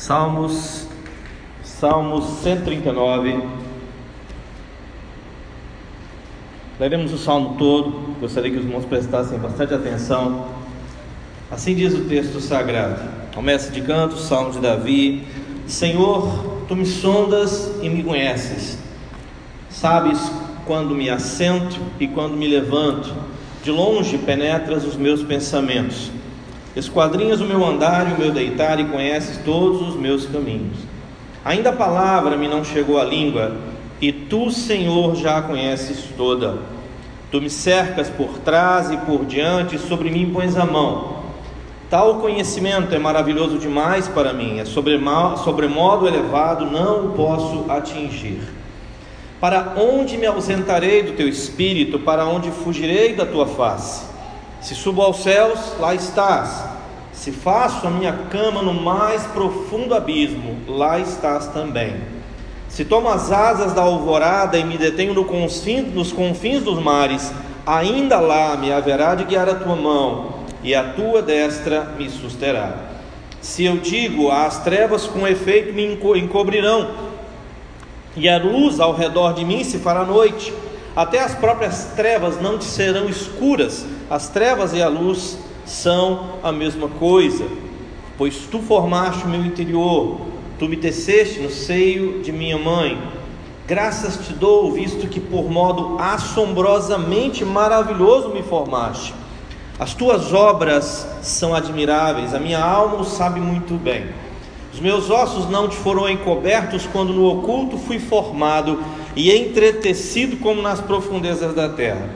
Salmos, Salmos 139. Leremos o salmo todo, gostaria que os irmãos prestassem bastante atenção. Assim diz o texto sagrado, começa de canto, salmo de Davi: Senhor, tu me sondas e me conheces, sabes quando me assento e quando me levanto, de longe penetras os meus pensamentos. Esquadrinhas o meu andar e o meu deitar e conheces todos os meus caminhos. Ainda a palavra me não chegou à língua, e tu, Senhor, já a conheces toda. Tu me cercas por trás e por diante, e sobre mim pões a mão. Tal conhecimento é maravilhoso demais para mim, é sobremodo elevado, não o posso atingir. Para onde me ausentarei do teu espírito? Para onde fugirei da tua face? Se subo aos céus, lá estás. Se faço a minha cama no mais profundo abismo, lá estás também. Se tomo as asas da alvorada e me detenho no confins, nos confins dos mares, ainda lá me haverá de guiar a tua mão, e a tua destra me susterá. Se eu digo, as trevas com efeito me encobrirão, e a luz ao redor de mim se fará noite, até as próprias trevas não te serão escuras, as trevas e a luz são a mesma coisa, pois tu formaste o meu interior, tu me teceste no seio de minha mãe. Graças te dou, visto que por modo assombrosamente maravilhoso me formaste. As tuas obras são admiráveis, a minha alma o sabe muito bem. Os meus ossos não te foram encobertos quando no oculto fui formado e entretecido como nas profundezas da terra.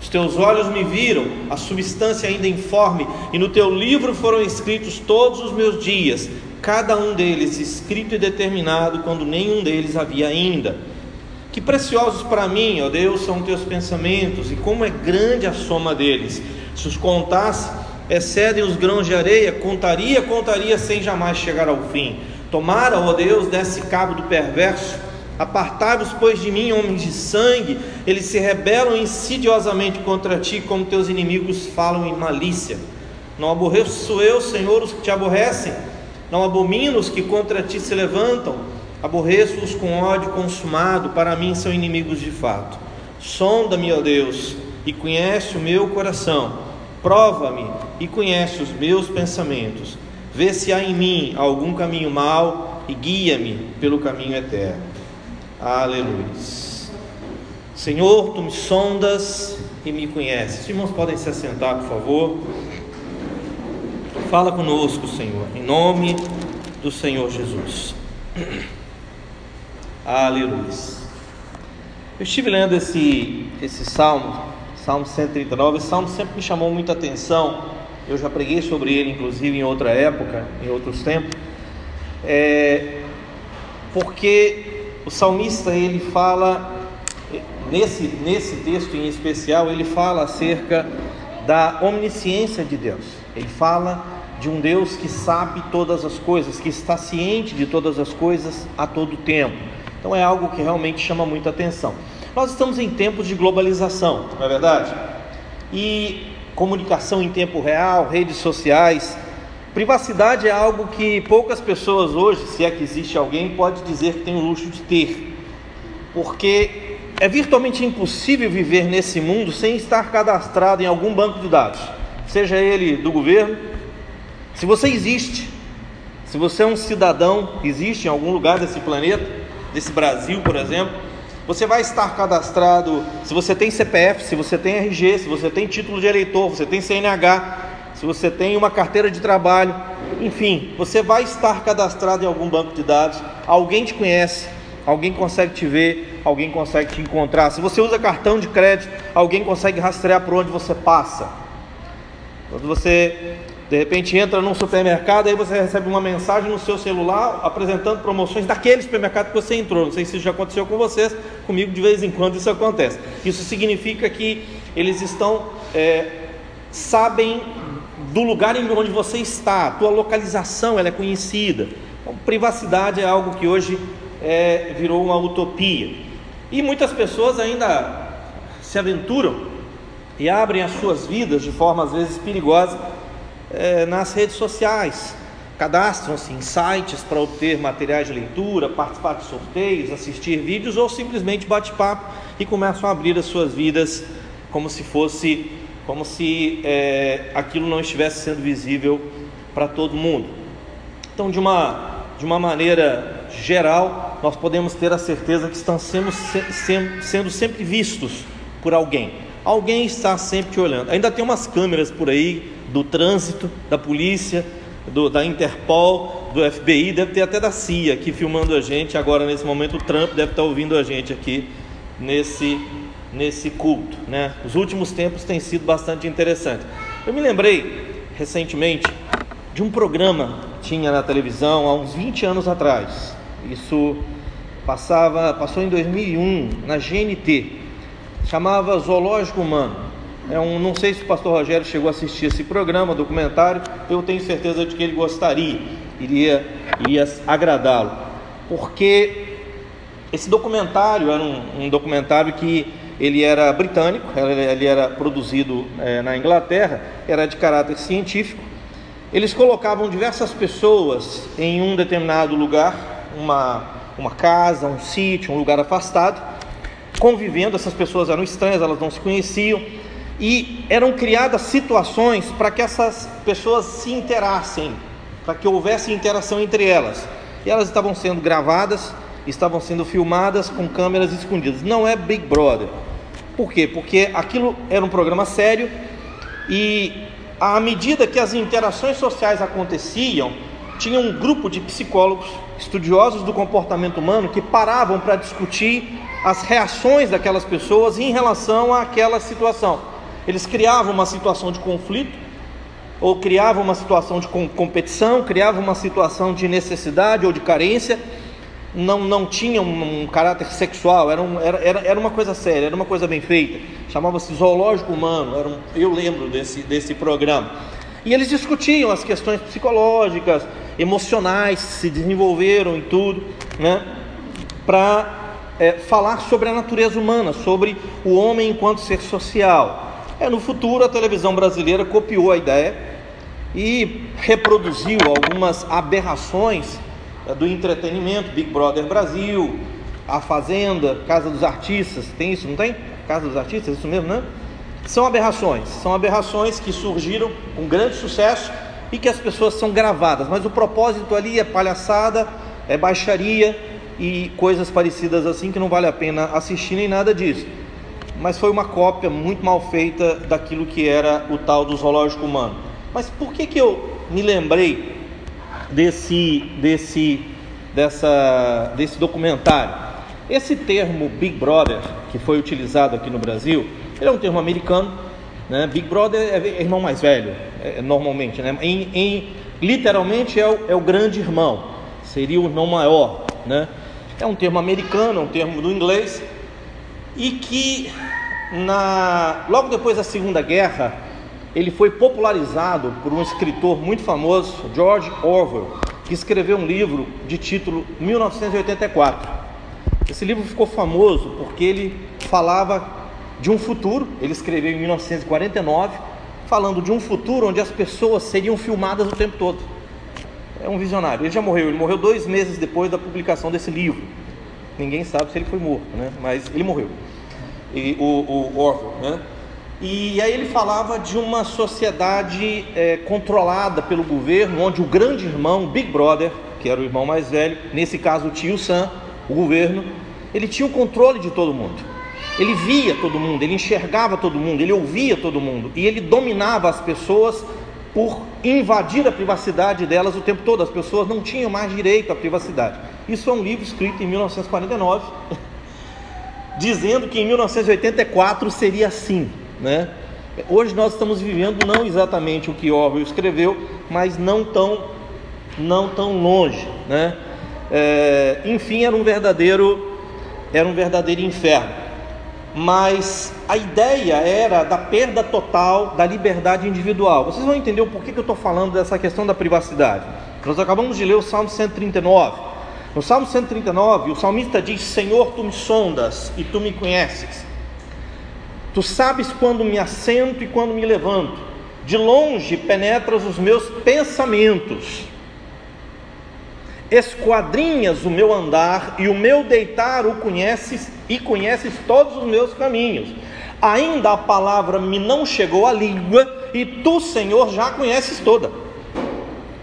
Os teus olhos me viram, a substância ainda informe, e no teu livro foram escritos todos os meus dias, cada um deles escrito e determinado, quando nenhum deles havia ainda. Que preciosos para mim, ó Deus, são teus pensamentos, e como é grande a soma deles. Se os contasse, excedem os grãos de areia, contaria, contaria sem jamais chegar ao fim. Tomara, ó Deus, desse cabo do perverso Apartai-vos, pois, de mim, homens de sangue, eles se rebelam insidiosamente contra ti, como teus inimigos falam em malícia. Não aborreço eu, Senhor, os que te aborrecem, não abomino os que contra ti se levantam, aborreço-os com ódio consumado, para mim são inimigos de fato. Sonda-me, ó Deus, e conhece o meu coração, prova-me e conhece os meus pensamentos, vê se há em mim algum caminho mau e guia-me pelo caminho eterno. Aleluia. Senhor, tu me sondas e me conheces. Os irmãos podem se assentar, por favor. Fala conosco, Senhor, em nome do Senhor Jesus. Aleluia. Eu estive lendo esse, esse salmo, Salmo 139. Esse salmo sempre me chamou muita atenção. Eu já preguei sobre ele, inclusive, em outra época, em outros tempos. É, porque o salmista ele fala nesse nesse texto em especial, ele fala acerca da omnisciência de Deus. Ele fala de um Deus que sabe todas as coisas, que está ciente de todas as coisas a todo tempo. Então é algo que realmente chama muita atenção. Nós estamos em tempos de globalização, não é verdade? E comunicação em tempo real, redes sociais, Privacidade é algo que poucas pessoas hoje, se é que existe alguém, pode dizer que tem o luxo de ter, porque é virtualmente impossível viver nesse mundo sem estar cadastrado em algum banco de dados, seja ele do governo. Se você existe, se você é um cidadão, existe em algum lugar desse planeta, desse Brasil, por exemplo, você vai estar cadastrado. Se você tem CPF, se você tem RG, se você tem título de eleitor, você tem CNH, se você tem uma carteira de trabalho, enfim, você vai estar cadastrado em algum banco de dados, alguém te conhece, alguém consegue te ver, alguém consegue te encontrar. Se você usa cartão de crédito, alguém consegue rastrear por onde você passa. Quando você de repente entra num supermercado, aí você recebe uma mensagem no seu celular apresentando promoções daquele supermercado que você entrou. Não sei se isso já aconteceu com vocês, comigo de vez em quando isso acontece. Isso significa que eles estão é, sabem do lugar em onde você está, a tua localização ela é conhecida. Então, privacidade é algo que hoje é, virou uma utopia. E muitas pessoas ainda se aventuram e abrem as suas vidas de forma às vezes perigosa é, nas redes sociais. cadastram-se em sites para obter materiais de leitura, participar de sorteios, assistir vídeos ou simplesmente bate-papo e começam a abrir as suas vidas como se fosse, como se é, aquilo não estivesse sendo visível para todo mundo. Então, de uma, de uma maneira geral, nós podemos ter a certeza que estão sendo, sendo sempre vistos por alguém. Alguém está sempre te olhando. Ainda tem umas câmeras por aí do trânsito, da polícia, do, da Interpol, do FBI, deve ter até da CIA aqui filmando a gente. Agora, nesse momento, o Trump deve estar ouvindo a gente aqui nesse, nesse culto. Né? Os últimos tempos têm sido bastante interessantes. Eu me lembrei recentemente de um programa que tinha na televisão há uns 20 anos atrás. Isso passava, passou em 2001 na GNT. Chamava Zoológico Humano. É um, não sei se o pastor Rogério chegou a assistir esse programa, documentário, eu tenho certeza de que ele gostaria, iria, iria agradá-lo. Porque esse documentário era um, um, documentário que ele era britânico, ele era produzido é, na Inglaterra, era de caráter científico. Eles colocavam diversas pessoas em um determinado lugar, uma, uma casa, um sítio, um lugar afastado, convivendo. Essas pessoas eram estranhas, elas não se conheciam e eram criadas situações para que essas pessoas se interassem, para que houvesse interação entre elas. E elas estavam sendo gravadas, estavam sendo filmadas com câmeras escondidas. Não é Big Brother. Por quê? Porque aquilo era um programa sério e à medida que as interações sociais aconteciam, tinha um grupo de psicólogos, estudiosos do comportamento humano, que paravam para discutir as reações daquelas pessoas em relação àquela situação. Eles criavam uma situação de conflito, ou criavam uma situação de competição, criavam uma situação de necessidade ou de carência, não, não tinha um, um caráter sexual, era, um, era, era uma coisa séria, era uma coisa bem feita, chamava-se Zoológico Humano, era um, eu lembro desse, desse programa. E eles discutiam as questões psicológicas, emocionais, se desenvolveram em tudo, né, para é, falar sobre a natureza humana, sobre o homem enquanto ser social. É, no futuro, a televisão brasileira copiou a ideia e reproduziu algumas aberrações do entretenimento, Big Brother Brasil, A Fazenda, Casa dos Artistas, tem isso, não tem? Casa dos Artistas, isso mesmo, né? São aberrações, são aberrações que surgiram com grande sucesso e que as pessoas são gravadas, mas o propósito ali é palhaçada, é baixaria e coisas parecidas assim que não vale a pena assistir nem nada disso mas foi uma cópia muito mal feita daquilo que era o tal do zoológico humano. Mas por que, que eu me lembrei desse, desse, dessa, desse documentário? Esse termo Big Brother, que foi utilizado aqui no Brasil, ele é um termo americano. Né? Big Brother é irmão mais velho, é, normalmente. Né? Em, em, literalmente é o, é o grande irmão, seria o irmão maior. Né? É um termo americano, é um termo do inglês, e que na, logo depois da Segunda Guerra ele foi popularizado por um escritor muito famoso, George Orwell, que escreveu um livro de título 1984. Esse livro ficou famoso porque ele falava de um futuro, ele escreveu em 1949, falando de um futuro onde as pessoas seriam filmadas o tempo todo. É um visionário. Ele já morreu, ele morreu dois meses depois da publicação desse livro. Ninguém sabe se ele foi morto, né? mas ele morreu e, o, o Orwell, né? E aí ele falava de uma sociedade é, controlada pelo governo, onde o grande irmão, Big Brother, que era o irmão mais velho, nesse caso o tio Sam, o governo, ele tinha o controle de todo mundo. Ele via todo mundo, ele enxergava todo mundo, ele ouvia todo mundo e ele dominava as pessoas por invadir a privacidade delas o tempo todo. As pessoas não tinham mais direito à privacidade. Isso é um livro escrito em 1949 dizendo que em 1984 seria assim, né? Hoje nós estamos vivendo não exatamente o que Orwell escreveu, mas não tão, não tão longe, né? É, enfim, era um verdadeiro, era um verdadeiro inferno. Mas a ideia era da perda total da liberdade individual. Vocês vão entender o porquê que eu estou falando dessa questão da privacidade. Nós acabamos de ler o Salmo 139. No Salmo 139, o salmista diz: Senhor, tu me sondas e tu me conheces. Tu sabes quando me assento e quando me levanto. De longe penetras os meus pensamentos. esquadrinhas o meu andar e o meu deitar o conheces e conheces todos os meus caminhos. Ainda a palavra me não chegou à língua e tu, Senhor, já conheces toda.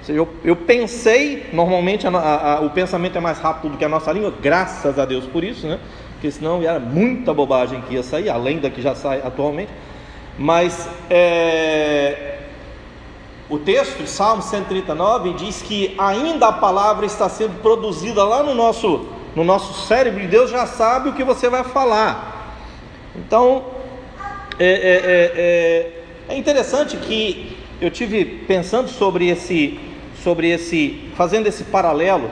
Eu, eu pensei, normalmente a, a, a, o pensamento é mais rápido do que a nossa língua, graças a Deus por isso, né? Porque senão era muita bobagem que ia sair, além da que já sai atualmente. Mas é, o texto Salmo 139 diz que ainda a palavra está sendo produzida lá no nosso, no nosso cérebro e Deus já sabe o que você vai falar. Então, é, é, é, é, é interessante que eu tive pensando sobre esse sobre esse, fazendo esse paralelo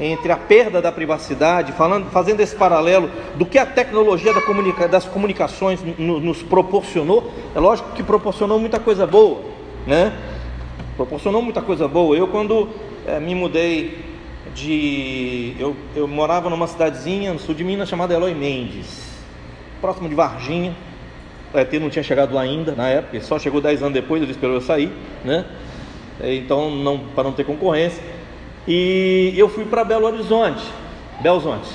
entre a perda da privacidade, falando, fazendo esse paralelo do que a tecnologia da comunica, das comunicações nos proporcionou. É lógico que proporcionou muita coisa boa, né? Proporcionou muita coisa boa. Eu quando é, me mudei de, eu, eu morava numa cidadezinha no sul de Minas chamada Eloy Mendes, próximo de Varginha. O ET não tinha chegado lá ainda na época, só chegou 10 anos depois, ele esperou eu sair, né? então não, para não ter concorrência. E eu fui para Belo Horizonte, Belo Horizonte.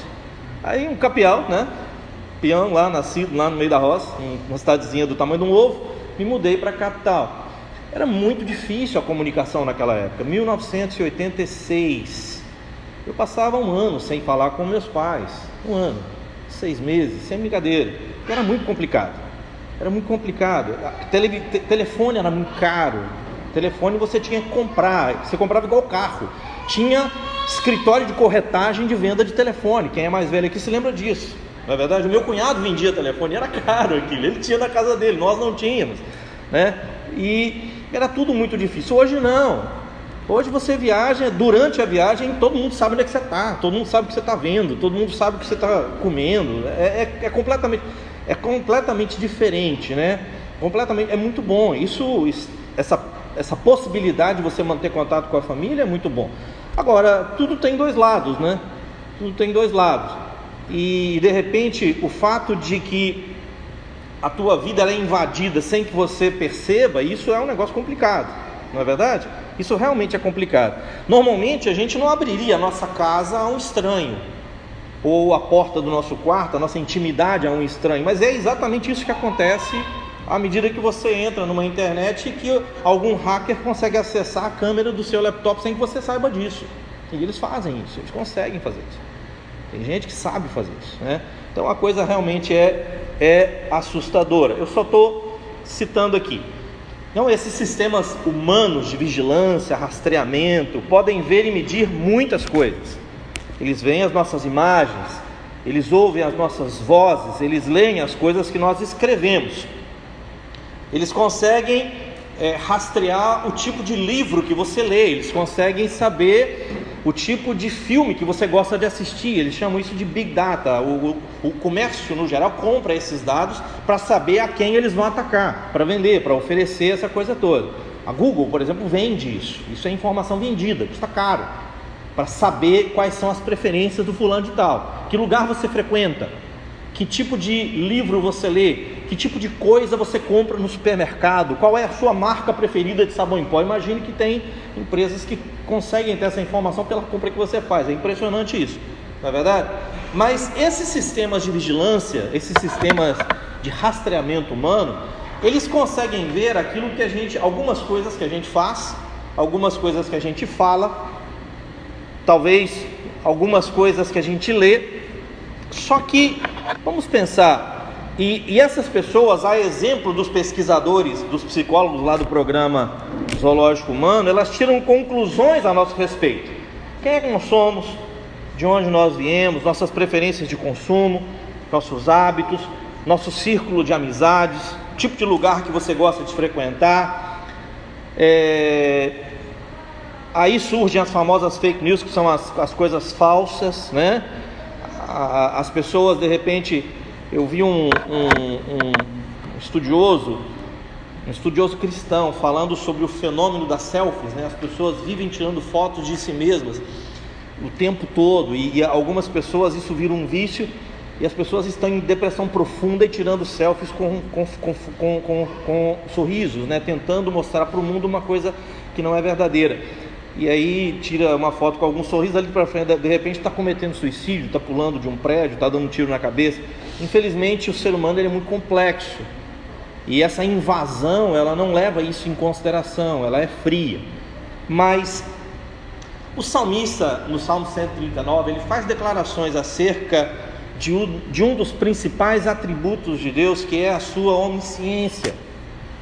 Aí um capial, né? Peão lá, nascido lá no meio da roça, uma cidadezinha do tamanho de um ovo, me mudei para a capital. Era muito difícil a comunicação naquela época, 1986. Eu passava um ano sem falar com meus pais, um ano, seis meses, sem brincadeira. Era muito complicado. Era muito complicado. Tele, telefone era muito caro. Telefone você tinha que comprar, você comprava igual carro. Tinha escritório de corretagem de venda de telefone. Quem é mais velho aqui se lembra disso. Não é verdade? O meu cunhado vendia telefone, era caro aquilo, ele tinha na casa dele, nós não tínhamos. Né? E era tudo muito difícil. Hoje não. Hoje você viaja, durante a viagem, todo mundo sabe onde é que você está, todo mundo sabe o que você está vendo, todo mundo sabe o que você está comendo. É, é, é, completamente, é completamente diferente, né? Completamente, é muito bom. Isso, essa essa possibilidade de você manter contato com a família é muito bom. Agora, tudo tem dois lados, né? Tudo tem dois lados. E de repente, o fato de que a tua vida é invadida sem que você perceba, isso é um negócio complicado, não é verdade? Isso realmente é complicado. Normalmente a gente não abriria a nossa casa a um estranho, ou a porta do nosso quarto, a nossa intimidade a um estranho, mas é exatamente isso que acontece à medida que você entra numa internet que algum hacker consegue acessar a câmera do seu laptop sem que você saiba disso. E eles fazem isso, eles conseguem fazer isso. Tem gente que sabe fazer isso, né? Então a coisa realmente é, é assustadora. Eu só estou citando aqui. Então, esses sistemas humanos de vigilância, rastreamento, podem ver e medir muitas coisas. Eles veem as nossas imagens, eles ouvem as nossas vozes, eles leem as coisas que nós escrevemos. Eles conseguem é, rastrear o tipo de livro que você lê, eles conseguem saber o tipo de filme que você gosta de assistir. Eles chamam isso de Big Data. O, o, o comércio, no geral, compra esses dados para saber a quem eles vão atacar, para vender, para oferecer essa coisa toda. A Google, por exemplo, vende isso. Isso é informação vendida, custa caro. Para saber quais são as preferências do fulano de tal. Que lugar você frequenta? Que tipo de livro você lê? Que tipo de coisa você compra no supermercado? Qual é a sua marca preferida de sabão em pó? Imagine que tem empresas que conseguem ter essa informação pela compra que você faz. É impressionante isso, não é verdade? Mas esses sistemas de vigilância, esses sistemas de rastreamento humano, eles conseguem ver aquilo que a gente, algumas coisas que a gente faz, algumas coisas que a gente fala, talvez algumas coisas que a gente lê. Só que vamos pensar e, e, essas pessoas, a exemplo dos pesquisadores, dos psicólogos lá do programa Zoológico Humano, elas tiram conclusões a nosso respeito. Quem é que nós somos? De onde nós viemos? Nossas preferências de consumo, nossos hábitos, nosso círculo de amizades, tipo de lugar que você gosta de frequentar. É... Aí surgem as famosas fake news, que são as, as coisas falsas, né? As pessoas de repente eu vi um, um, um estudioso, um estudioso cristão, falando sobre o fenômeno das selfies, né? As pessoas vivem tirando fotos de si mesmas o tempo todo e, e algumas pessoas isso vira um vício e as pessoas estão em depressão profunda e tirando selfies com, com, com, com, sorrisos, né? tentando mostrar para o mundo uma coisa que não é verdadeira. E aí tira uma foto com algum sorriso ali para frente, de repente está cometendo suicídio, está pulando de um prédio, está dando um tiro na cabeça. Infelizmente, o ser humano é muito complexo e essa invasão ela não leva isso em consideração, ela é fria. Mas o salmista, no Salmo 139, ele faz declarações acerca de um, de um dos principais atributos de Deus, que é a sua onisciência,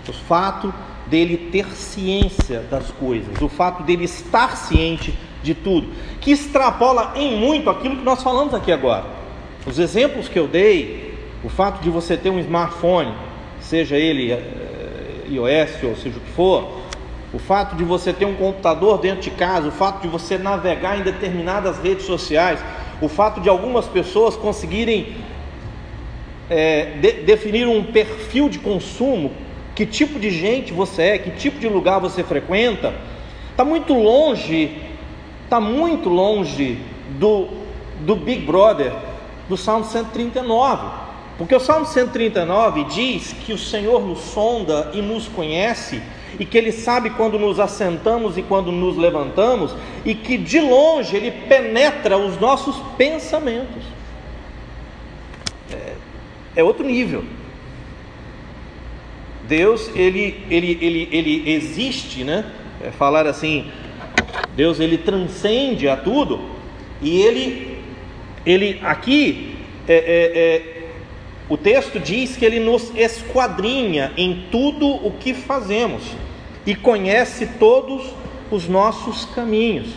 o fato dele ter ciência das coisas, o fato dele estar ciente de tudo, que extrapola em muito aquilo que nós falamos aqui agora. Os exemplos que eu dei, o fato de você ter um smartphone, seja ele eh, iOS ou seja o que for, o fato de você ter um computador dentro de casa, o fato de você navegar em determinadas redes sociais, o fato de algumas pessoas conseguirem é, de, definir um perfil de consumo, que tipo de gente você é, que tipo de lugar você frequenta, está muito longe, está muito longe do, do Big Brother, do Salmo 139. Porque o Salmo 139 diz que o Senhor nos sonda e nos conhece, e que Ele sabe quando nos assentamos e quando nos levantamos, e que de longe Ele penetra os nossos pensamentos. É, é outro nível. Deus, ele, ele, ele, ele existe, né? É falar assim, Deus ele transcende a tudo, e ele, ele aqui é, é, é o texto diz que ele nos esquadrinha em tudo o que fazemos e conhece todos os nossos caminhos.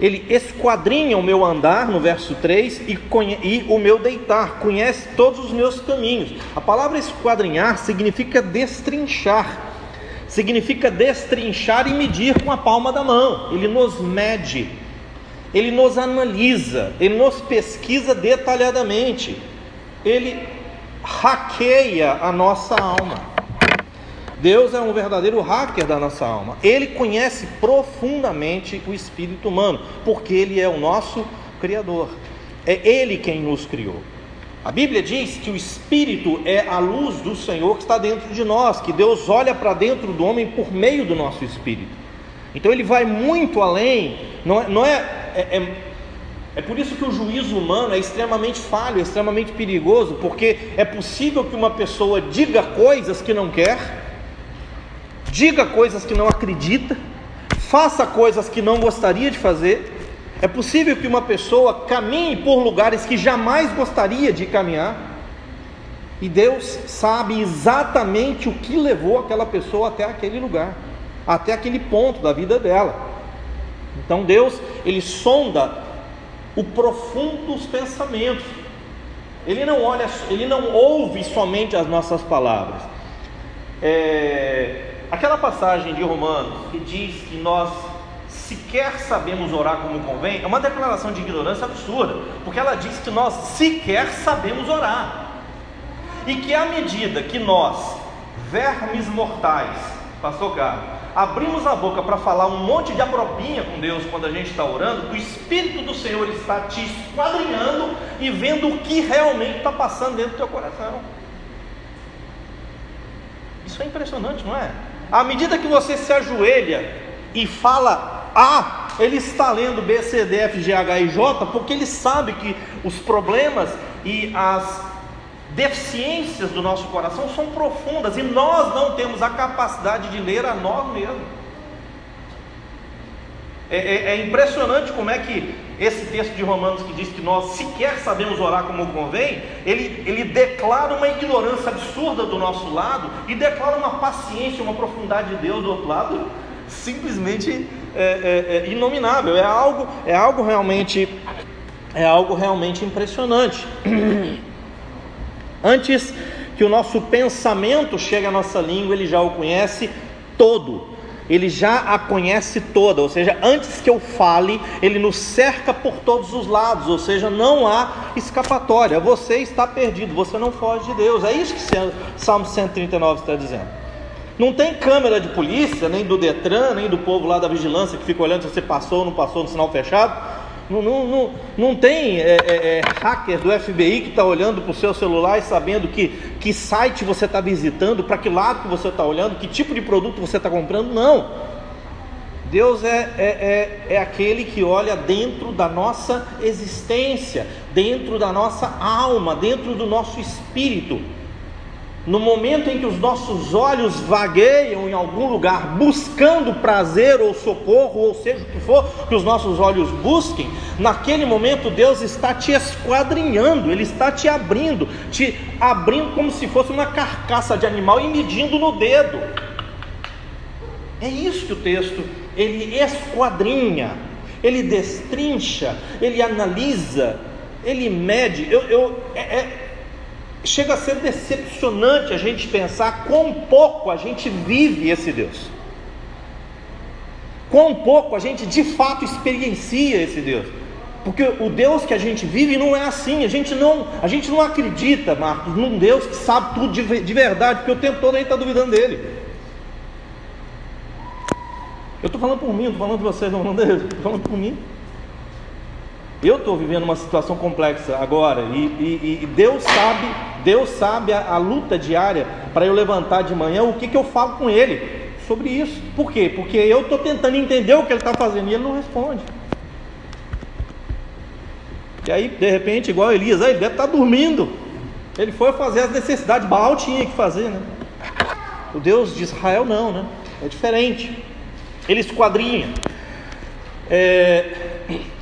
Ele esquadrinha o meu andar, no verso 3, e, e, o meu deitar, conhece todos os meus caminhos. A palavra esquadrinhar significa destrinchar, significa destrinchar e medir com a palma da mão. Ele nos mede, ele nos analisa, ele nos pesquisa detalhadamente, ele hackeia a nossa alma. Deus é um verdadeiro hacker da nossa alma. Ele conhece profundamente o espírito humano, porque ele é o nosso criador. É ele quem nos criou. A Bíblia diz que o espírito é a luz do Senhor que está dentro de nós, que Deus olha para dentro do homem por meio do nosso espírito. Então ele vai muito além, não é, não é, é, é é por isso que o juízo humano é extremamente falho, é extremamente perigoso, porque é possível que uma pessoa diga coisas que não quer, diga coisas que não acredita, faça coisas que não gostaria de fazer. É possível que uma pessoa caminhe por lugares que jamais gostaria de caminhar. E Deus sabe exatamente o que levou aquela pessoa até aquele lugar, até aquele ponto da vida dela. Então Deus, ele sonda o profundo dos pensamentos. Ele não olha, ele não ouve somente as nossas palavras. É, aquela passagem de Romanos que diz que nós sequer sabemos orar como convém, é uma declaração de ignorância absurda, porque ela diz que nós sequer sabemos orar. E que à medida que nós, vermes mortais, pastor Carlos, abrimos a boca para falar um monte de apropinha com Deus quando a gente está orando, o Espírito do Senhor está te esquadrinhando e vendo o que realmente está passando dentro do teu coração. Isso é impressionante, não é? À medida que você se ajoelha e fala A, ele está lendo B, C, D, F, G, H e J, porque ele sabe que os problemas e as deficiências do nosso coração são profundas e nós não temos a capacidade de ler a nós mesmos. É, é, é, impressionante como é que esse texto de Romanos que diz que nós sequer sabemos orar como convém, ele, ele declara uma ignorância absurda do nosso lado e declara uma paciência, uma profundidade de Deus do outro lado, simplesmente é, é, é inominável. É algo, é algo realmente, é algo realmente impressionante. Antes que o nosso pensamento chegue à nossa língua, ele já o conhece todo. Ele já a conhece toda, ou seja, antes que eu fale, ele nos cerca por todos os lados, ou seja, não há escapatória. Você está perdido, você não foge de Deus. É isso que Salmo 139 está dizendo. Não tem câmera de polícia, nem do Detran, nem do povo lá da vigilância que fica olhando se você passou ou não passou no sinal fechado. Não, não, não, não tem é, é, é hacker do FBI que está olhando para o seu celular e sabendo que, que site você está visitando, para que lado que você está olhando, que tipo de produto você está comprando. Não. Deus é, é, é, é, aquele que olha dentro da nossa existência, dentro da nossa alma, dentro do nosso espírito. No momento em que os nossos olhos vagueiam em algum lugar buscando prazer ou socorro, ou seja o que for que os nossos olhos busquem, naquele momento Deus está te esquadrinhando, Ele está te abrindo, te abrindo como se fosse uma carcaça de animal e medindo no dedo. É isso que o texto ele esquadrinha, ele destrincha, ele analisa, ele mede. Eu, eu é, é, chega a ser decepcionante a gente pensar quão pouco a gente vive esse Deus. Quão pouco a gente de fato experiencia esse Deus. Porque o Deus que a gente vive não é assim. A gente não, a gente não acredita, Marcos, num Deus que sabe tudo de, de verdade, porque o tempo todo a gente está duvidando dele. Eu estou falando por mim, estou falando de vocês, não falando estou falando por mim. Eu estou vivendo uma situação complexa agora e, e, e, Deus sabe, Deus sabe a, a luta diária para eu levantar de manhã. O que, que eu falo com Ele sobre isso? Por quê? Porque eu estou tentando entender o que Ele está fazendo e Ele não responde. E aí, de repente, igual Elias, ele deve estar tá dormindo. Ele foi fazer as necessidades, Baal tinha que fazer, né? O Deus de Israel não, né? É diferente. Ele esquadrinha. É,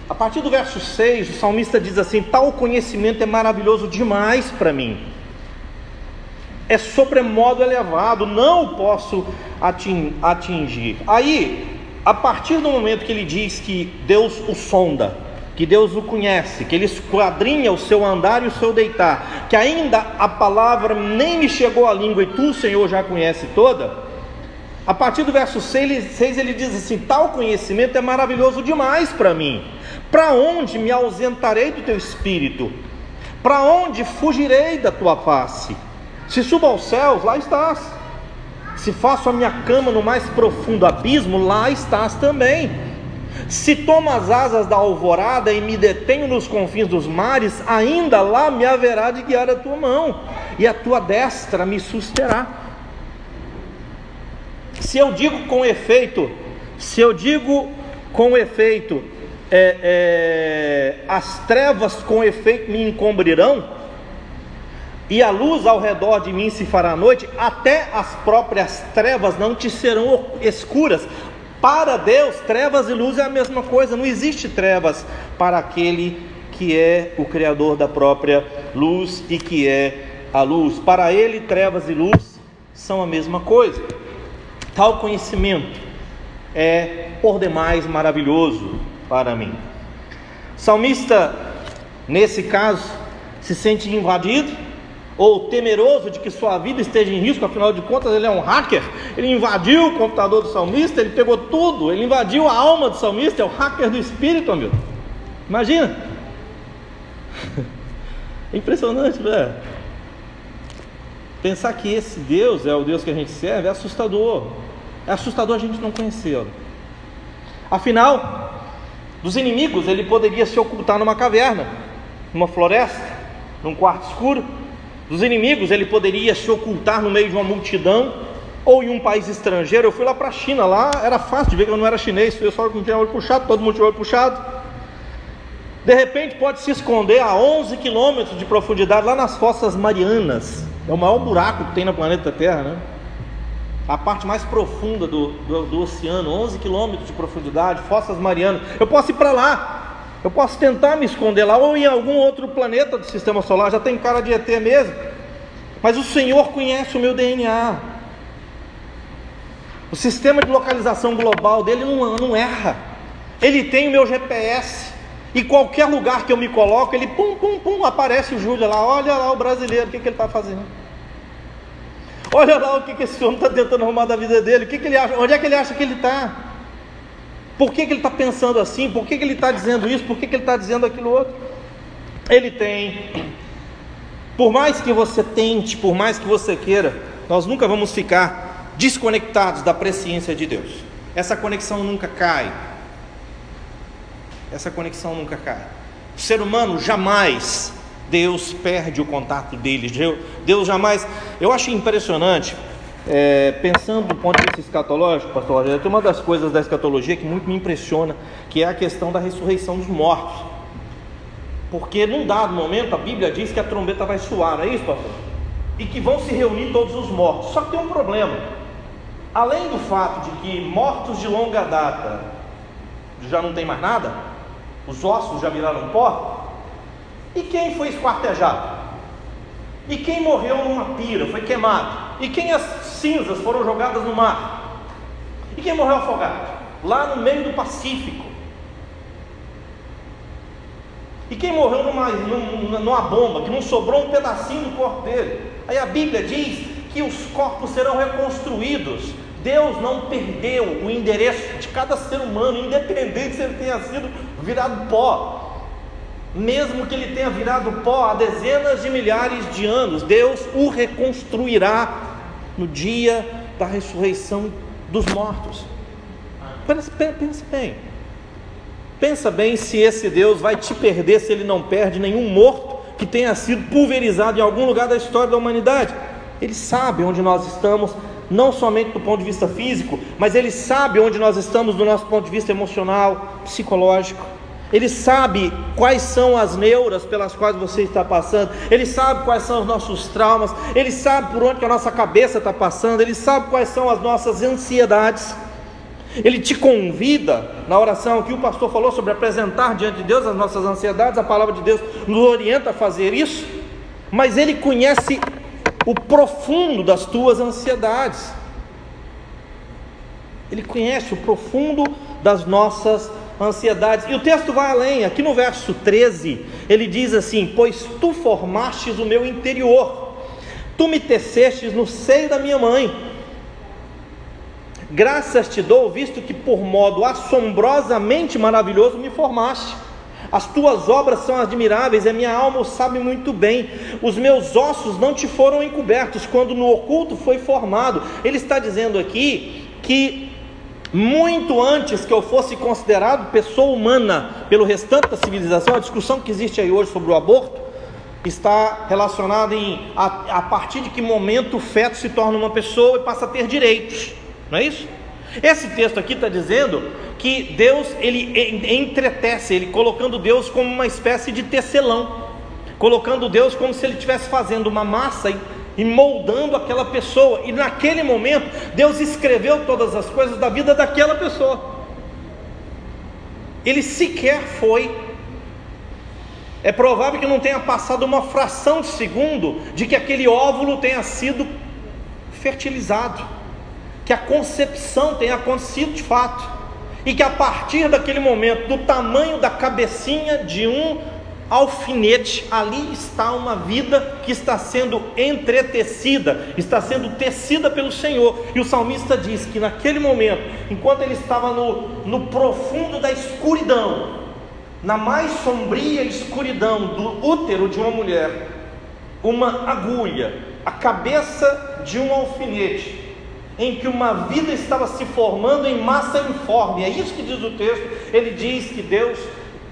a partir do verso 6, o salmista diz assim: Tal conhecimento é maravilhoso demais para mim, é sobremodo elevado, não o posso atingir. Aí, a partir do momento que ele diz que Deus o sonda, que Deus o conhece, que ele esquadrinha o seu andar e o seu deitar, que ainda a palavra nem me chegou à língua e tu, Senhor, já conhece toda. A partir do verso 6, ele diz assim: Tal conhecimento é maravilhoso demais para mim. Para onde me ausentarei do teu espírito? Para onde fugirei da tua face? Se subo aos céus, lá estás. Se faço a minha cama no mais profundo abismo, lá estás também. Se tomo as asas da alvorada e me detenho nos confins dos mares, ainda lá me haverá de guiar a tua mão, e a tua destra me susterá. Se eu digo com efeito, se eu digo com efeito, é, é, as trevas com efeito me encobrirão, e a luz ao redor de mim se fará noite, até as próprias trevas não te serão escuras. Para Deus, trevas e luz é a mesma coisa, não existe trevas para aquele que é o Criador da própria luz e que é a luz. Para Ele, trevas e luz são a mesma coisa. Tal conhecimento é por demais maravilhoso para mim. Salmista, nesse caso, se sente invadido ou temeroso de que sua vida esteja em risco, afinal de contas ele é um hacker, ele invadiu o computador do salmista, ele pegou tudo, ele invadiu a alma do salmista, é o hacker do espírito, amigo. Imagina! É impressionante, velho. Pensar que esse Deus é o Deus que a gente serve é assustador. É assustador a gente não conhecê-lo. Afinal, dos inimigos ele poderia se ocultar numa caverna, numa floresta, num quarto escuro. Dos inimigos ele poderia se ocultar no meio de uma multidão ou em um país estrangeiro. Eu fui lá para a China, lá era fácil de ver que eu não era chinês, eu só não tinha olho puxado, todo mundo tinha olho puxado. De repente pode se esconder a 11 quilômetros de profundidade lá nas Fossas Marianas. É o maior buraco que tem no planeta Terra, né? A parte mais profunda do, do, do oceano, 11 quilômetros de profundidade, Fossas Marianas. Eu posso ir para lá, eu posso tentar me esconder lá, ou em algum outro planeta do sistema solar, já tem cara de ET mesmo. Mas o Senhor conhece o meu DNA. O sistema de localização global dele não, não erra. Ele tem o meu GPS. E qualquer lugar que eu me coloco, ele pum, pum, pum, aparece o Júlio lá. Olha lá o brasileiro, o que, que ele está fazendo? Olha lá o que, que esse homem está tentando arrumar da vida dele. O que, que ele acha? Onde é que ele acha que ele está? Por que, que ele está pensando assim? Por que, que ele está dizendo isso? Por que, que ele está dizendo aquilo outro? Ele tem. Por mais que você tente, por mais que você queira, nós nunca vamos ficar desconectados da presciência de Deus. Essa conexão nunca cai. Essa conexão nunca cai. O ser humano jamais Deus perde o contato deles. Deus jamais. Eu acho impressionante é, pensando do ponto de vista escatológico, pastor Rogério, tem uma das coisas da escatologia que muito me impressiona, que é a questão da ressurreição dos mortos. Porque num dado momento a Bíblia diz que a trombeta vai soar, não é isso, pastor? E que vão se reunir todos os mortos. Só que tem um problema. Além do fato de que mortos de longa data já não tem mais nada, os ossos já viraram pó, e quem foi esquartejado? E quem morreu numa pira, foi queimado? E quem as cinzas foram jogadas no mar? E quem morreu afogado? Lá no meio do Pacífico. E quem morreu numa, numa bomba, que não sobrou um pedacinho do corpo dele? Aí a Bíblia diz que os corpos serão reconstruídos. Deus não perdeu o endereço de cada ser humano, independente se ele tenha sido virado pó mesmo que ele tenha virado pó há dezenas de milhares de anos, Deus o reconstruirá no dia da ressurreição dos mortos. Pense bem. Pensa bem se esse Deus vai te perder se ele não perde nenhum morto que tenha sido pulverizado em algum lugar da história da humanidade. Ele sabe onde nós estamos, não somente do ponto de vista físico, mas ele sabe onde nós estamos do nosso ponto de vista emocional, psicológico. Ele sabe quais são as neuras pelas quais você está passando, Ele sabe quais são os nossos traumas, Ele sabe por onde a nossa cabeça está passando, Ele sabe quais são as nossas ansiedades. Ele te convida na oração que o pastor falou sobre apresentar diante de Deus as nossas ansiedades, a palavra de Deus nos orienta a fazer isso, mas Ele conhece o profundo das tuas ansiedades, Ele conhece o profundo das nossas ansiedades ansiedades. E o texto vai além, aqui no verso 13, ele diz assim: Pois tu formastes o meu interior, tu me tecestes no seio da minha mãe. Graças te dou, visto que por modo assombrosamente maravilhoso me formaste. As tuas obras são admiráveis, a minha alma o sabe muito bem. Os meus ossos não te foram encobertos quando no oculto foi formado. Ele está dizendo aqui que muito antes que eu fosse considerado pessoa humana pelo restante da civilização, a discussão que existe aí hoje sobre o aborto está relacionada em a, a partir de que momento o feto se torna uma pessoa e passa a ter direitos, não é isso? Esse texto aqui está dizendo que Deus ele entretece, ele colocando Deus como uma espécie de tecelão, colocando Deus como se ele estivesse fazendo uma massa e e moldando aquela pessoa. E naquele momento, Deus escreveu todas as coisas da vida daquela pessoa. Ele sequer foi. É provável que não tenha passado uma fração de segundo de que aquele óvulo tenha sido fertilizado, que a concepção tenha acontecido de fato, e que a partir daquele momento, do tamanho da cabecinha de um alfinete, ali está uma vida que está sendo entretecida, está sendo tecida pelo Senhor. E o salmista diz que naquele momento, enquanto ele estava no, no profundo da escuridão, na mais sombria escuridão do útero de uma mulher, uma agulha, a cabeça de um alfinete, em que uma vida estava se formando em massa informe. É isso que diz o texto. Ele diz que Deus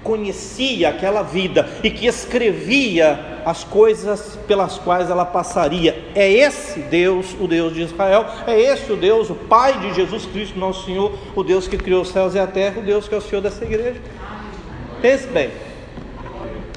conhecia aquela vida e que escrevia as coisas pelas quais ela passaria. É esse Deus, o Deus de Israel, é esse o Deus, o Pai de Jesus Cristo, nosso Senhor, o Deus que criou os céus e a terra, o Deus que é o Senhor dessa igreja. Pense bem,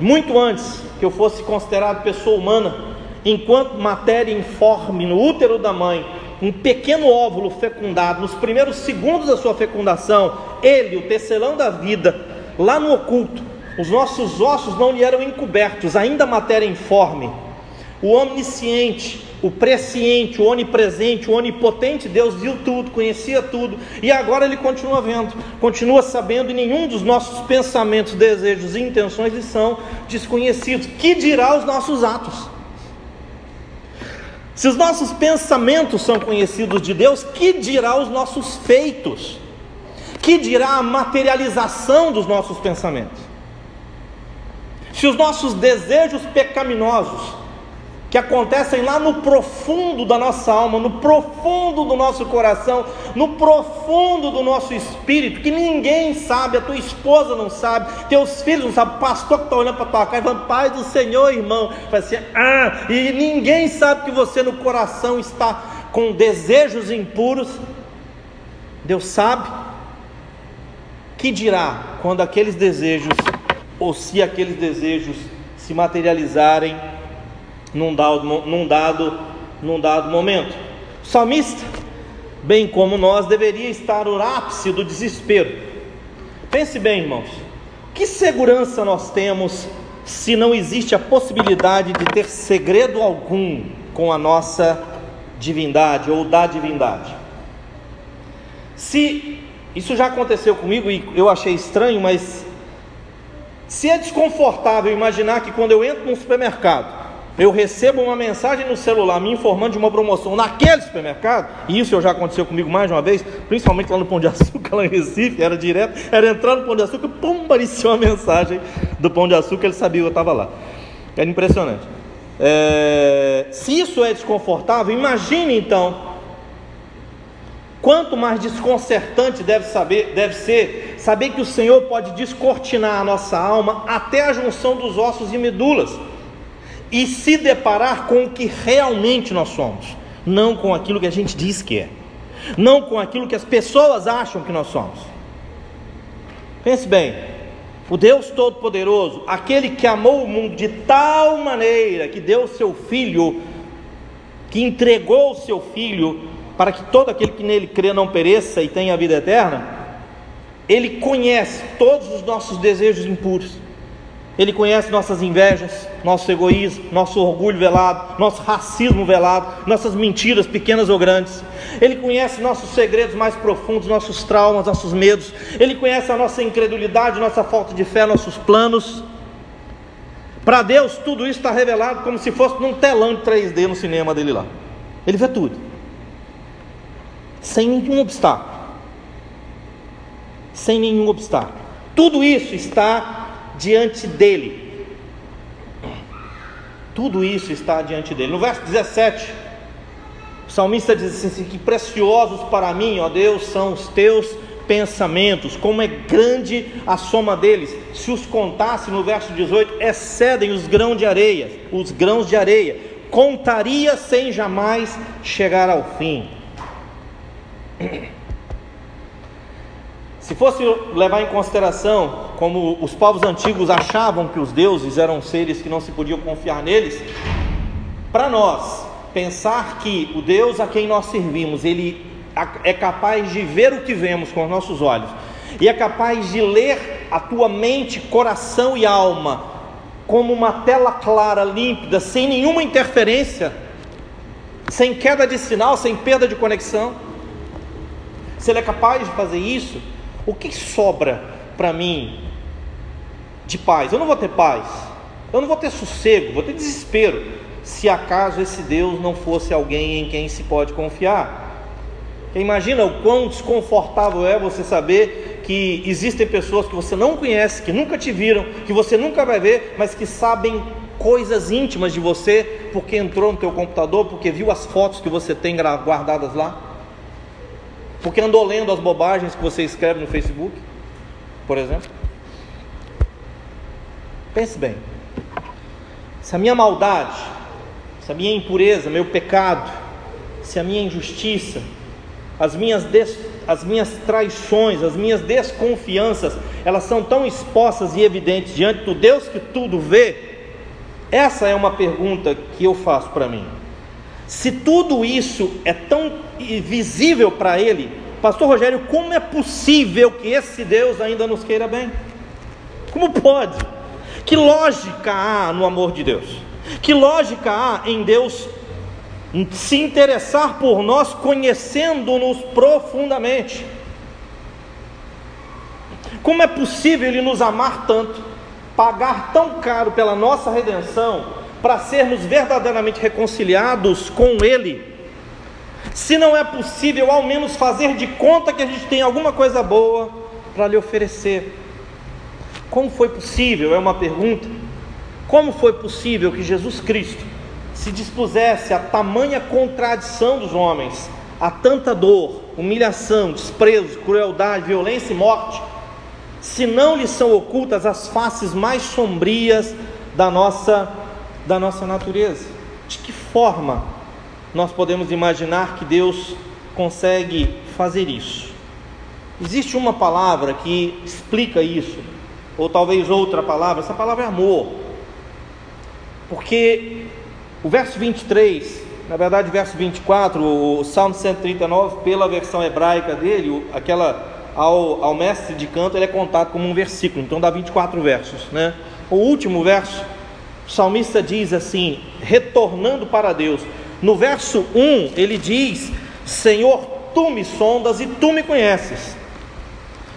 muito antes que eu fosse considerado pessoa humana, enquanto matéria informe no útero da mãe, um pequeno óvulo fecundado, nos primeiros segundos da sua fecundação, ele, o tecelão da vida, lá no oculto, os nossos ossos não lhe eram encobertos, ainda matéria informe. O omnisciente, o presciente, o onipresente, o onipotente Deus viu tudo, conhecia tudo, e agora ele continua vendo, continua sabendo, e nenhum dos nossos pensamentos, desejos e intenções lhe são desconhecidos. Que dirá os nossos atos? Se os nossos pensamentos são conhecidos de Deus, que dirá os nossos feitos? Que dirá a materialização dos nossos pensamentos? Se os nossos desejos pecaminosos, que acontecem lá no profundo da nossa alma, no profundo do nosso coração, no profundo do nosso espírito, que ninguém sabe, a tua esposa não sabe, teus filhos não sabem, o pastor que está olhando para tua casa falando, Pai do Senhor, irmão, vai ser, ah, e ninguém sabe que você no coração está com desejos impuros, Deus sabe que dirá quando aqueles desejos, ou se aqueles desejos se materializarem num dado, num dado, num dado momento. O salmista, bem como nós, deveria estar no ápice do desespero. Pense bem, irmãos, que segurança nós temos se não existe a possibilidade de ter segredo algum com a nossa divindade ou da divindade? Se isso já aconteceu comigo e eu achei estranho, mas se é desconfortável imaginar que quando eu entro num supermercado, eu recebo uma mensagem no celular me informando de uma promoção naquele supermercado, e isso já aconteceu comigo mais de uma vez, principalmente lá no Pão de Açúcar, lá em Recife, era direto, era entrar no Pão de Açúcar, pum, aparecia uma mensagem do Pão de Açúcar, ele sabia que eu estava lá. Era impressionante. É, se isso é desconfortável, imagine então Quanto mais desconcertante deve, saber, deve ser saber que o Senhor pode descortinar a nossa alma até a junção dos ossos e medulas e se deparar com o que realmente nós somos, não com aquilo que a gente diz que é, não com aquilo que as pessoas acham que nós somos. Pense bem, o Deus Todo-Poderoso, aquele que amou o mundo de tal maneira que deu seu filho, que entregou o seu filho para que todo aquele que nele crê não pereça e tenha a vida eterna, ele conhece todos os nossos desejos impuros. Ele conhece nossas invejas, nosso egoísmo, nosso orgulho velado, nosso racismo velado, nossas mentiras pequenas ou grandes. Ele conhece nossos segredos mais profundos, nossos traumas, nossos medos. Ele conhece a nossa incredulidade, nossa falta de fé, nossos planos. Para Deus, tudo isso está revelado como se fosse num telão de 3D no cinema dele lá. Ele vê tudo sem nenhum obstáculo. Sem nenhum obstáculo. Tudo isso está diante dele. Tudo isso está diante dele. No verso 17, o salmista diz assim: Que preciosos para mim, ó Deus, são os teus pensamentos, como é grande a soma deles. Se os contasse no verso 18, excedem os grãos de areia, os grãos de areia. Contaria sem jamais chegar ao fim. Se fosse levar em consideração como os povos antigos achavam que os deuses eram seres que não se podiam confiar neles, para nós pensar que o Deus a quem nós servimos, ele é capaz de ver o que vemos com os nossos olhos e é capaz de ler a tua mente, coração e alma como uma tela clara, límpida, sem nenhuma interferência, sem queda de sinal, sem perda de conexão se Ele é capaz de fazer isso, o que sobra para mim de paz? Eu não vou ter paz, eu não vou ter sossego, vou ter desespero, se acaso esse Deus não fosse alguém em quem se pode confiar. Imagina o quão desconfortável é você saber que existem pessoas que você não conhece, que nunca te viram, que você nunca vai ver, mas que sabem coisas íntimas de você porque entrou no teu computador, porque viu as fotos que você tem guardadas lá porque andou lendo as bobagens que você escreve no Facebook, por exemplo. Pense bem: se a minha maldade, se a minha impureza, meu pecado, se a minha injustiça, as minhas, des, as minhas traições, as minhas desconfianças, elas são tão expostas e evidentes diante do Deus que tudo vê, essa é uma pergunta que eu faço para mim. Se tudo isso é tão visível para ele, Pastor Rogério, como é possível que esse Deus ainda nos queira bem? Como pode? Que lógica há no amor de Deus? Que lógica há em Deus se interessar por nós, conhecendo-nos profundamente? Como é possível Ele nos amar tanto, pagar tão caro pela nossa redenção, para sermos verdadeiramente reconciliados com Ele, se não é possível, ao menos fazer de conta que a gente tem alguma coisa boa para lhe oferecer. Como foi possível? É uma pergunta. Como foi possível que Jesus Cristo se dispusesse a tamanha contradição dos homens, a tanta dor, humilhação, desprezo, crueldade, violência e morte, se não lhe são ocultas as faces mais sombrias da nossa da nossa natureza. De que forma nós podemos imaginar que Deus consegue fazer isso? Existe uma palavra que explica isso, ou talvez outra palavra, essa palavra é amor. Porque o verso 23, na verdade, verso 24, o Salmo 139, pela versão hebraica dele, aquela ao, ao mestre de canto, ele é contado como um versículo, então dá 24 versos, né? O último verso, o salmista diz assim, retornando para Deus. No verso 1, ele diz: Senhor, tu me sondas e tu me conheces.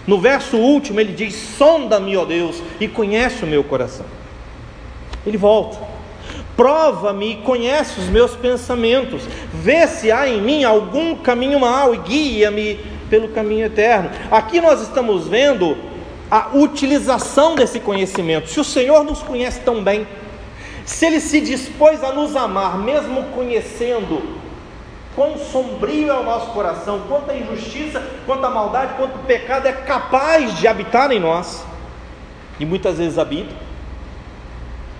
No verso último, ele diz: Sonda-me, ó Deus, e conhece o meu coração. Ele volta. Prova-me e conhece os meus pensamentos. Vê se há em mim algum caminho mau e guia-me pelo caminho eterno. Aqui nós estamos vendo a utilização desse conhecimento. Se o Senhor nos conhece tão bem, se Ele se dispôs a nos amar, mesmo conhecendo quão sombrio é o nosso coração, quanta injustiça, quanta maldade, quanto pecado é capaz de habitar em nós, e muitas vezes habita.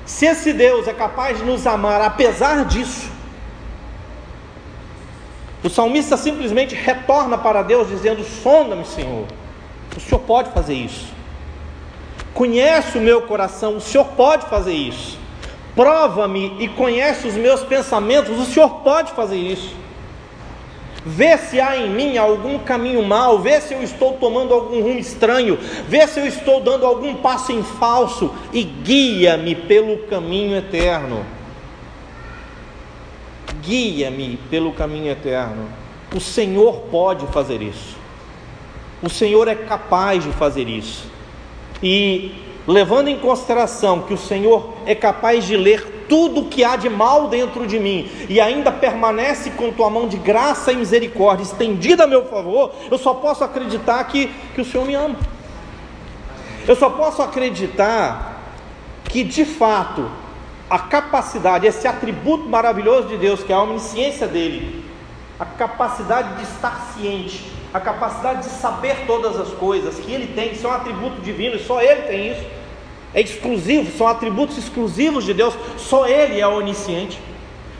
Se esse Deus é capaz de nos amar apesar disso, o salmista simplesmente retorna para Deus dizendo: Sonda-me, Senhor. O Senhor pode fazer isso. Conhece o meu coração, o Senhor pode fazer isso. Prova-me e conhece os meus pensamentos, o Senhor pode fazer isso. Vê se há em mim algum caminho mau, vê se eu estou tomando algum rumo estranho, vê se eu estou dando algum passo em falso e guia-me pelo caminho eterno. Guia-me pelo caminho eterno. O Senhor pode fazer isso. O Senhor é capaz de fazer isso. E levando em consideração que o Senhor é capaz de ler tudo o que há de mal dentro de mim e ainda permanece com tua mão de graça e misericórdia estendida a meu favor, eu só posso acreditar que, que o Senhor me ama. Eu só posso acreditar que de fato a capacidade, esse atributo maravilhoso de Deus, que é a omnisciência dele, a capacidade de estar ciente, a capacidade de saber todas as coisas que ele tem, isso é um atributo divino, só ele tem isso. É exclusivo, são atributos exclusivos de Deus, só ele é onisciente,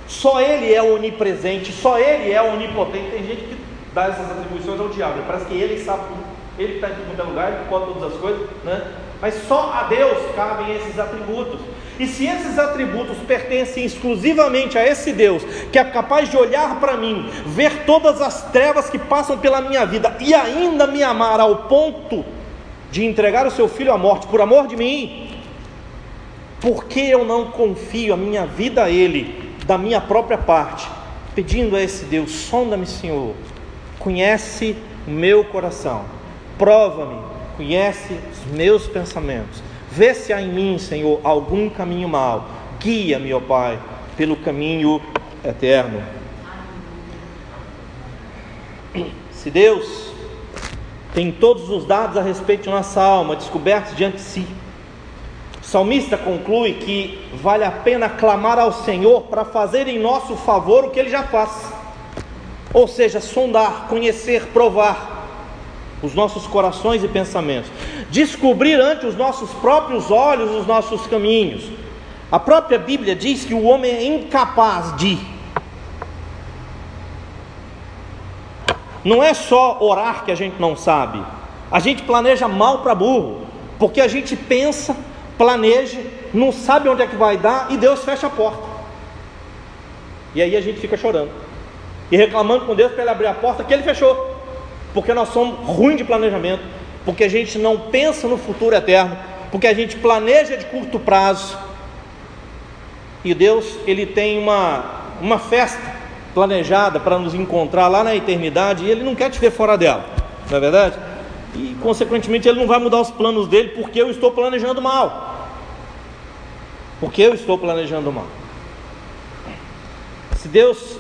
só ele é onipresente, só ele é onipotente. Tem gente que dá essas atribuições ao diabo, parece que ele sabe tudo, ele está em todo lugar, ele pode todas as coisas, né? Mas só a Deus cabem esses atributos. E se esses atributos pertencem exclusivamente a esse Deus, que é capaz de olhar para mim, ver todas as trevas que passam pela minha vida e ainda me amar ao ponto de entregar o seu filho à morte por amor de mim, por que eu não confio a minha vida a Ele, da minha própria parte, pedindo a esse Deus: sonda-me, Senhor, conhece o meu coração, prova-me, conhece os meus pensamentos Vê se há em mim, Senhor, algum caminho mau. Guia-me, ó Pai, pelo caminho eterno. Se Deus tem todos os dados a respeito de nossa alma descobertos diante de si, o salmista conclui que vale a pena clamar ao Senhor para fazer em nosso favor o que ele já faz, ou seja, sondar, conhecer, provar os nossos corações e pensamentos, descobrir ante os nossos próprios olhos os nossos caminhos. A própria Bíblia diz que o homem é incapaz de. Não é só orar que a gente não sabe, a gente planeja mal para burro, porque a gente pensa, planeja, não sabe onde é que vai dar e Deus fecha a porta. E aí a gente fica chorando e reclamando com Deus para ele abrir a porta que ele fechou porque nós somos ruins de planejamento, porque a gente não pensa no futuro eterno, porque a gente planeja de curto prazo. E Deus, ele tem uma, uma festa planejada para nos encontrar lá na eternidade, e ele não quer te ver fora dela, não é verdade? E consequentemente ele não vai mudar os planos dele porque eu estou planejando mal. Porque eu estou planejando mal. Se Deus,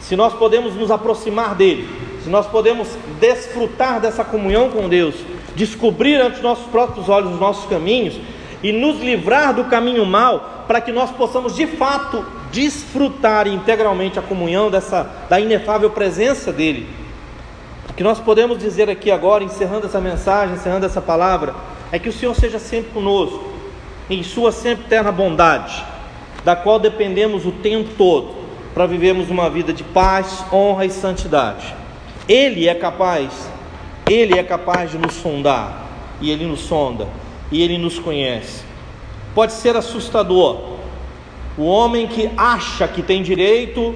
se nós podemos nos aproximar dele, se nós podemos desfrutar dessa comunhão com Deus, descobrir ante nossos próprios olhos os nossos caminhos e nos livrar do caminho mal, para que nós possamos de fato desfrutar integralmente a comunhão dessa da inefável presença dele. O que nós podemos dizer aqui agora, encerrando essa mensagem, encerrando essa palavra, é que o Senhor seja sempre conosco, em sua sempre eterna bondade, da qual dependemos o tempo todo para vivermos uma vida de paz, honra e santidade. Ele é capaz, ele é capaz de nos sondar, e ele nos sonda, e ele nos conhece. Pode ser assustador. O homem que acha que tem direito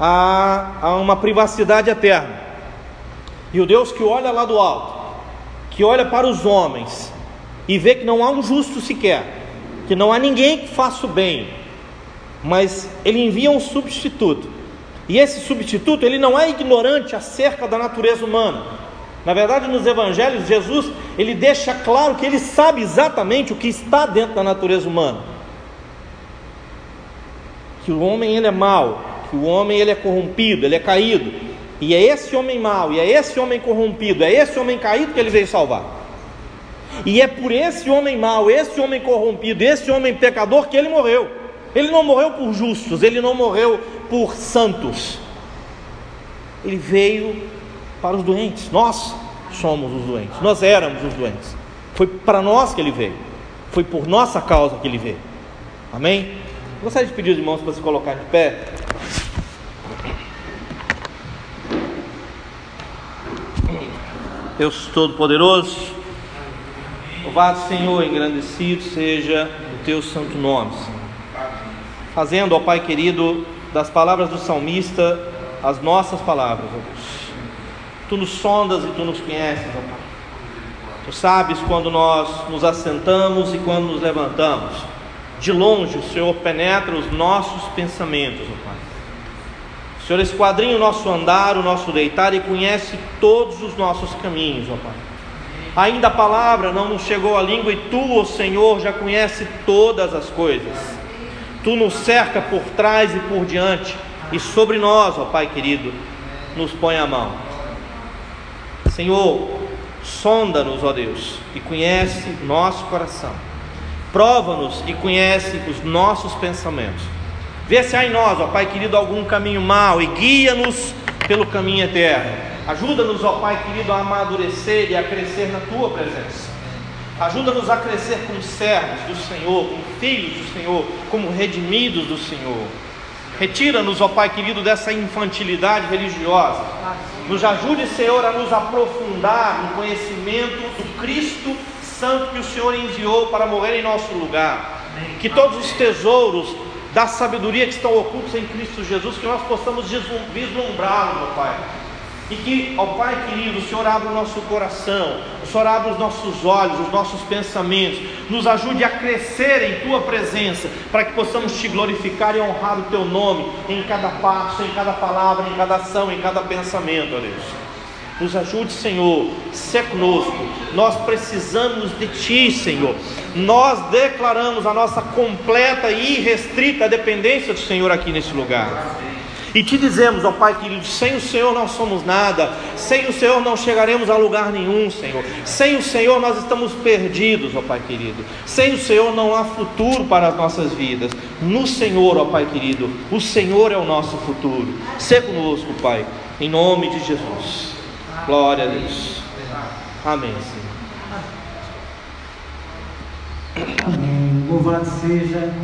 a, a uma privacidade eterna. E o Deus que olha lá do alto, que olha para os homens e vê que não há um justo sequer, que não há ninguém que faça o bem, mas ele envia um substituto. E esse substituto, ele não é ignorante acerca da natureza humana. Na verdade, nos evangelhos, Jesus, ele deixa claro que ele sabe exatamente o que está dentro da natureza humana. Que o homem ele é mau, que o homem ele é corrompido, ele é caído. E é esse homem mau, e é esse homem corrompido, é esse homem caído que ele veio salvar. E é por esse homem mau, esse homem corrompido, esse homem pecador que ele morreu. Ele não morreu por justos, ele não morreu por santos. Ele veio para os doentes. Nós somos os doentes. Nós éramos os doentes. Foi para nós que ele veio. Foi por nossa causa que ele veio. Amém? Gostaria de pedir os irmãos para se colocar de pé. Deus Todo-Poderoso, louvado Senhor, engrandecido seja o teu santo nome, Fazendo, ó Pai querido, das palavras do salmista as nossas palavras, ó Deus. Tu nos sondas e tu nos conheces, ó Pai. Tu sabes quando nós nos assentamos e quando nos levantamos. De longe o Senhor penetra os nossos pensamentos, ó Pai. O Senhor esquadrinha o nosso andar, o nosso deitar e conhece todos os nossos caminhos, ó Pai. Ainda a palavra não nos chegou à língua e tu, ó Senhor, já conhece todas as coisas. Tu nos cerca por trás e por diante e sobre nós, ó Pai querido, nos põe a mão. Senhor, sonda-nos, ó Deus, e conhece nosso coração. Prova-nos e conhece os nossos pensamentos Vê se há em nós, ó Pai querido, algum caminho mau e guia-nos pelo caminho eterno. Ajuda-nos, ó Pai querido, a amadurecer e a crescer na tua presença. Ajuda-nos a crescer como servos do Senhor, como filhos do Senhor, como redimidos do Senhor. Retira-nos, ó Pai querido, dessa infantilidade religiosa. Nos ajude, Senhor, a nos aprofundar no conhecimento do Cristo Santo que o Senhor enviou para morrer em nosso lugar. Que todos os tesouros da sabedoria que estão ocultos em Cristo Jesus, que nós possamos vislumbrá-lo, meu Pai. E que, ó Pai querido, o Senhor abra o nosso coração, o Senhor abra os nossos olhos, os nossos pensamentos, nos ajude a crescer em Tua presença, para que possamos te glorificar e honrar o Teu nome em cada passo, em cada palavra, em cada ação, em cada pensamento, ó Deus. Nos ajude, Senhor, se conosco. Nós precisamos de Ti, Senhor. Nós declaramos a nossa completa e irrestrita dependência do Senhor aqui nesse lugar. E te dizemos, ó Pai querido, sem o Senhor não somos nada, sem o Senhor não chegaremos a lugar nenhum, Senhor. Sem o Senhor nós estamos perdidos, ó Pai querido. Sem o Senhor não há futuro para as nossas vidas. No Senhor, ó Pai querido, o Senhor é o nosso futuro. Se conosco, Pai, em nome de Jesus. Glória a Deus. Amém, Senhor. Amém. Louvado seja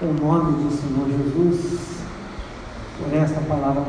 o nome do Senhor Jesus por esta palavra